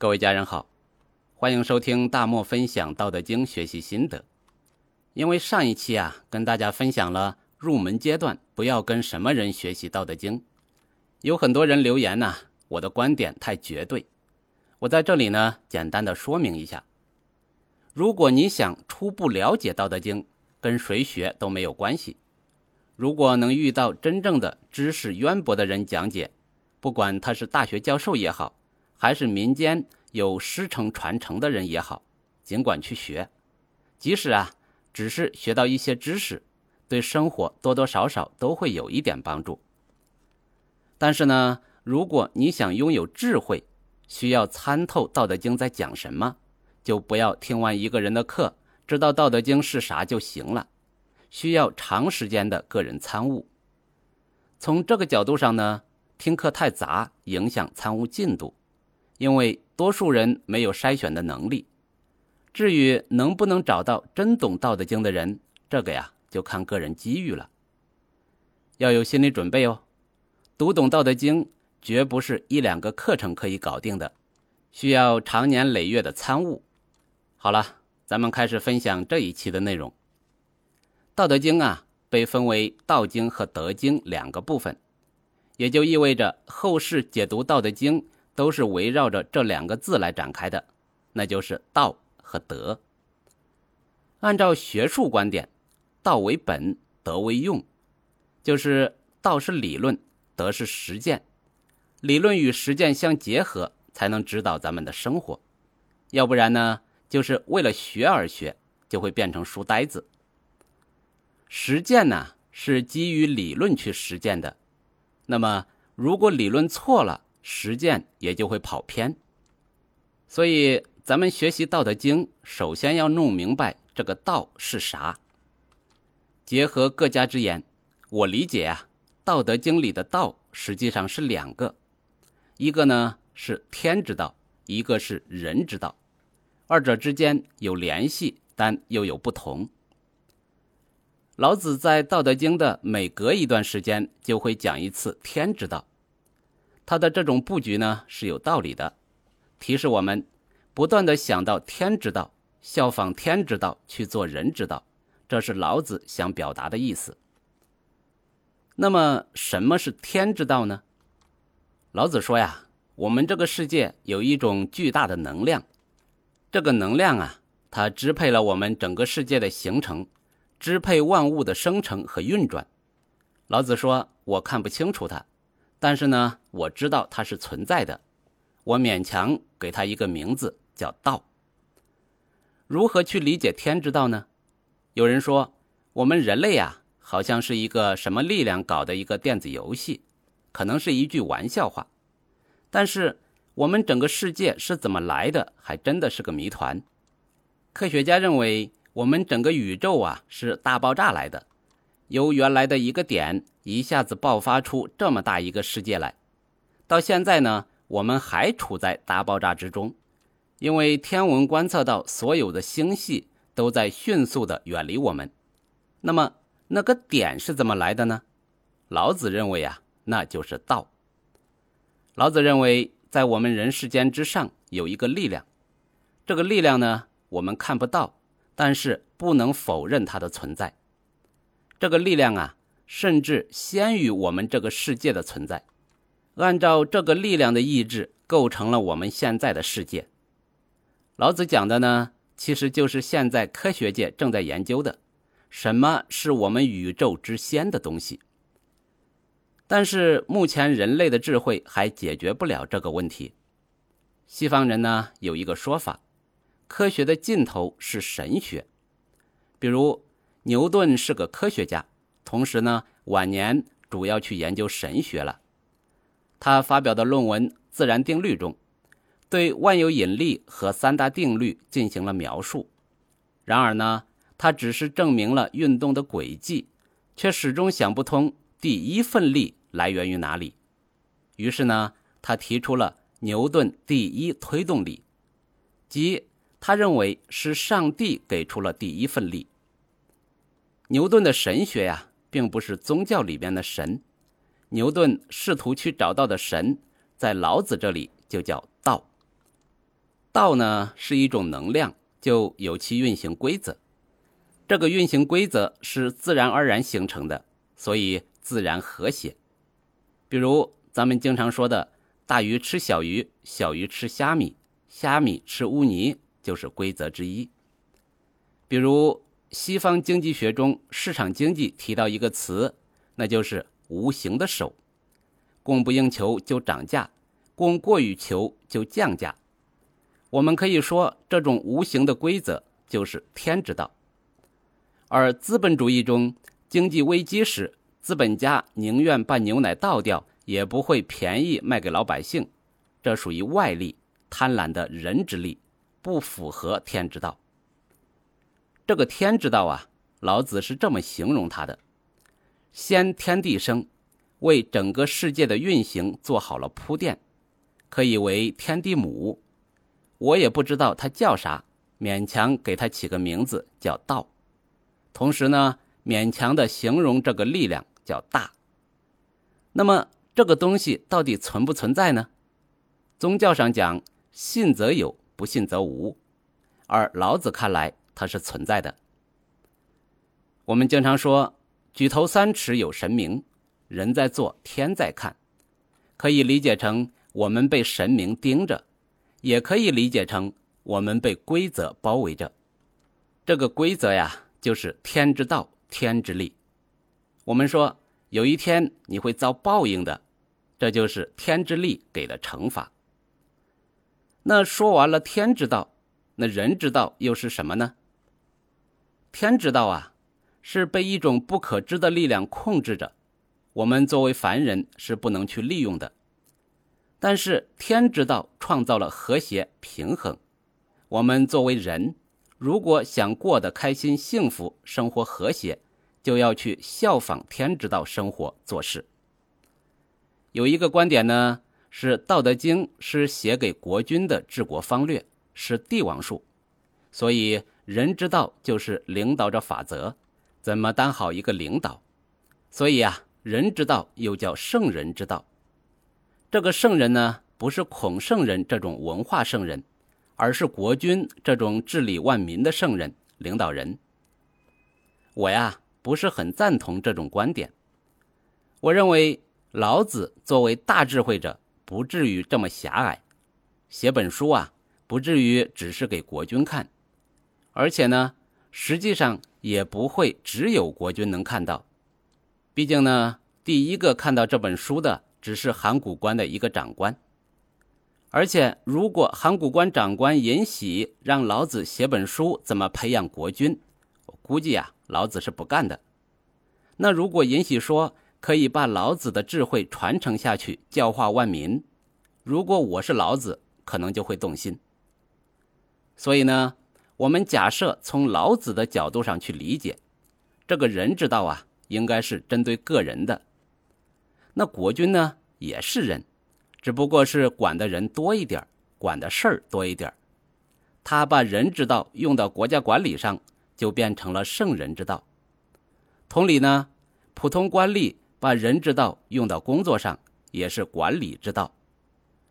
各位家人好，欢迎收听大漠分享《道德经》学习心得。因为上一期啊，跟大家分享了入门阶段不要跟什么人学习《道德经》，有很多人留言呢，我的观点太绝对。我在这里呢，简单的说明一下：如果你想初步了解《道德经》，跟谁学都没有关系。如果能遇到真正的知识渊博的人讲解，不管他是大学教授也好。还是民间有师承传承的人也好，尽管去学，即使啊只是学到一些知识，对生活多多少少都会有一点帮助。但是呢，如果你想拥有智慧，需要参透《道德经》在讲什么，就不要听完一个人的课，知道《道德经》是啥就行了，需要长时间的个人参悟。从这个角度上呢，听课太杂，影响参悟进度。因为多数人没有筛选的能力，至于能不能找到真懂《道德经》的人，这个呀就看个人机遇了。要有心理准备哦，读懂《道德经》绝不是一两个课程可以搞定的，需要长年累月的参悟。好了，咱们开始分享这一期的内容。《道德经》啊，被分为道经和德经两个部分，也就意味着后世解读《道德经》。都是围绕着这两个字来展开的，那就是道和德。按照学术观点，道为本，德为用，就是道是理论，德是实践，理论与实践相结合，才能指导咱们的生活。要不然呢，就是为了学而学，就会变成书呆子。实践呢，是基于理论去实践的，那么如果理论错了，实践也就会跑偏，所以咱们学习《道德经》，首先要弄明白这个“道”是啥。结合各家之言，我理解啊，《道德经》里的“道”实际上是两个，一个呢是天之道，一个是人之道，二者之间有联系，但又有不同。老子在《道德经》的每隔一段时间就会讲一次天之道。他的这种布局呢是有道理的，提示我们不断的想到天之道，效仿天之道去做人之道，这是老子想表达的意思。那么什么是天之道呢？老子说呀，我们这个世界有一种巨大的能量，这个能量啊，它支配了我们整个世界的形成，支配万物的生成和运转。老子说，我看不清楚它。但是呢，我知道它是存在的，我勉强给它一个名字叫道。如何去理解天之道呢？有人说，我们人类啊，好像是一个什么力量搞的一个电子游戏，可能是一句玩笑话。但是我们整个世界是怎么来的，还真的是个谜团。科学家认为，我们整个宇宙啊是大爆炸来的。由原来的一个点一下子爆发出这么大一个世界来，到现在呢，我们还处在大爆炸之中，因为天文观测到所有的星系都在迅速的远离我们。那么那个点是怎么来的呢？老子认为啊，那就是道。老子认为，在我们人世间之上有一个力量，这个力量呢，我们看不到，但是不能否认它的存在。这个力量啊，甚至先于我们这个世界的存在。按照这个力量的意志，构成了我们现在的世界。老子讲的呢，其实就是现在科学界正在研究的，什么是我们宇宙之先的东西。但是目前人类的智慧还解决不了这个问题。西方人呢有一个说法，科学的尽头是神学，比如。牛顿是个科学家，同时呢，晚年主要去研究神学了。他发表的论文《自然定律》中，对万有引力和三大定律进行了描述。然而呢，他只是证明了运动的轨迹，却始终想不通第一份力来源于哪里。于是呢，他提出了牛顿第一推动力，即他认为是上帝给出了第一份力。牛顿的神学呀，并不是宗教里边的神。牛顿试图去找到的神，在老子这里就叫道。道呢是一种能量，就有其运行规则。这个运行规则是自然而然形成的，所以自然和谐。比如咱们经常说的“大鱼吃小鱼，小鱼吃虾米，虾米吃污泥”，就是规则之一。比如西方经济学中市场经济提到一个词，那就是“无形的手”，供不应求就涨价，供过于求就降价。我们可以说，这种无形的规则就是天之道。而资本主义中，经济危机时，资本家宁愿把牛奶倒掉，也不会便宜卖给老百姓，这属于外力，贪婪的人之力，不符合天之道。这个天之道啊，老子是这么形容它的：先天地生，为整个世界的运行做好了铺垫，可以为天地母。我也不知道它叫啥，勉强给它起个名字叫道。同时呢，勉强的形容这个力量叫大。那么这个东西到底存不存在呢？宗教上讲，信则有，不信则无。而老子看来，它是存在的。我们经常说，举头三尺有神明，人在做，天在看，可以理解成我们被神明盯着，也可以理解成我们被规则包围着。这个规则呀。就是天之道，天之力。我们说有一天你会遭报应的，这就是天之力给的惩罚。那说完了天之道，那人之道又是什么呢？天之道啊，是被一种不可知的力量控制着，我们作为凡人是不能去利用的。但是天之道创造了和谐平衡，我们作为人。如果想过得开心、幸福、生活和谐，就要去效仿天之道生活做事。有一个观点呢，是《道德经》是写给国君的治国方略，是帝王术，所以人之道就是领导者法则，怎么当好一个领导。所以啊，人之道又叫圣人之道。这个圣人呢，不是孔圣人这种文化圣人。而是国君这种治理万民的圣人领导人，我呀不是很赞同这种观点。我认为老子作为大智慧者，不至于这么狭隘，写本书啊不至于只是给国君看，而且呢，实际上也不会只有国君能看到。毕竟呢，第一个看到这本书的只是函谷关的一个长官。而且，如果函谷关长官尹喜让老子写本书怎么培养国君，我估计呀，老子是不干的。那如果尹喜说可以把老子的智慧传承下去，教化万民，如果我是老子，可能就会动心。所以呢，我们假设从老子的角度上去理解，这个人之道啊，应该是针对个人的。那国君呢，也是人。只不过是管的人多一点管的事儿多一点他把人之道用到国家管理上，就变成了圣人之道。同理呢，普通官吏把人之道用到工作上，也是管理之道。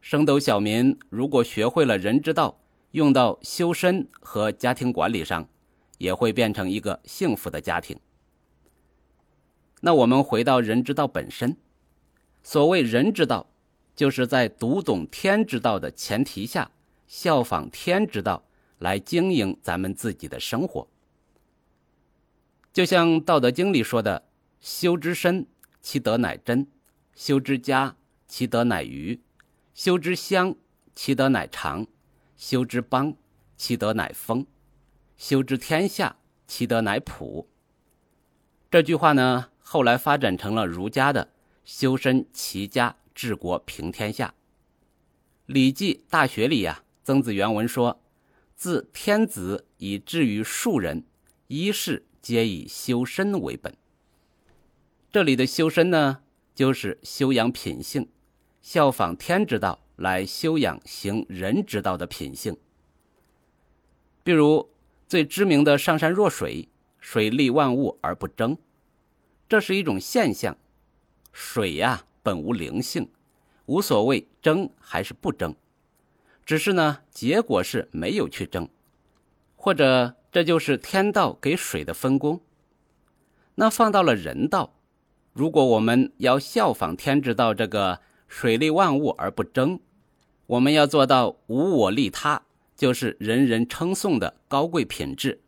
升斗小民如果学会了人之道，用到修身和家庭管理上，也会变成一个幸福的家庭。那我们回到人之道本身，所谓人之道。就是在读懂天之道的前提下，效仿天之道来经营咱们自己的生活。就像《道德经》里说的：“修之身，其德乃真；修之家，其德乃余；修之乡，其德乃长；修之邦，其德乃丰；修之天下，其德乃普。”这句话呢，后来发展成了儒家的“修身齐家”。治国平天下，《礼记·大学》里呀，曾子原文说：“自天子以至于庶人，一事皆以修身为本。”这里的修身呢，就是修养品性，效仿天之道来修养行人之道的品性。比如最知名的“上善若水”，水利万物而不争，这是一种现象。水呀。本无灵性，无所谓争还是不争，只是呢，结果是没有去争，或者这就是天道给水的分工。那放到了人道，如果我们要效仿天之道这个水利万物而不争，我们要做到无我利他，就是人人称颂的高贵品质。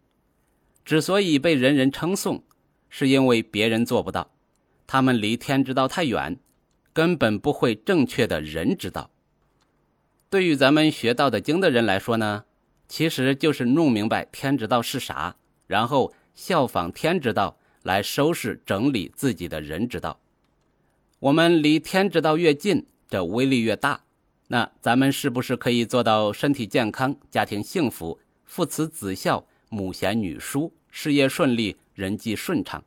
之所以被人人称颂，是因为别人做不到，他们离天之道太远，根本不会正确的人之道。对于咱们学《道德经》的人来说呢，其实就是弄明白天之道是啥，然后效仿天之道来收拾整理自己的人之道。我们离天之道越近，这威力越大。那咱们是不是可以做到身体健康、家庭幸福、父慈子孝、母贤女淑？事业顺利，人际顺畅，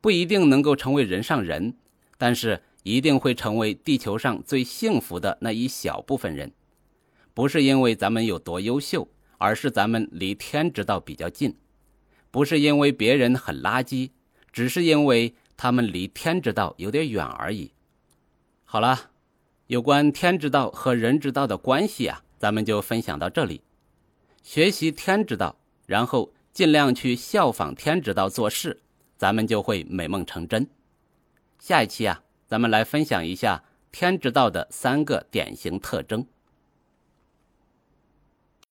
不一定能够成为人上人，但是一定会成为地球上最幸福的那一小部分人。不是因为咱们有多优秀，而是咱们离天之道比较近；不是因为别人很垃圾，只是因为他们离天之道有点远而已。好了，有关天之道和人之道的关系啊，咱们就分享到这里。学习天之道，然后。尽量去效仿天之道做事，咱们就会美梦成真。下一期啊，咱们来分享一下天之道的三个典型特征。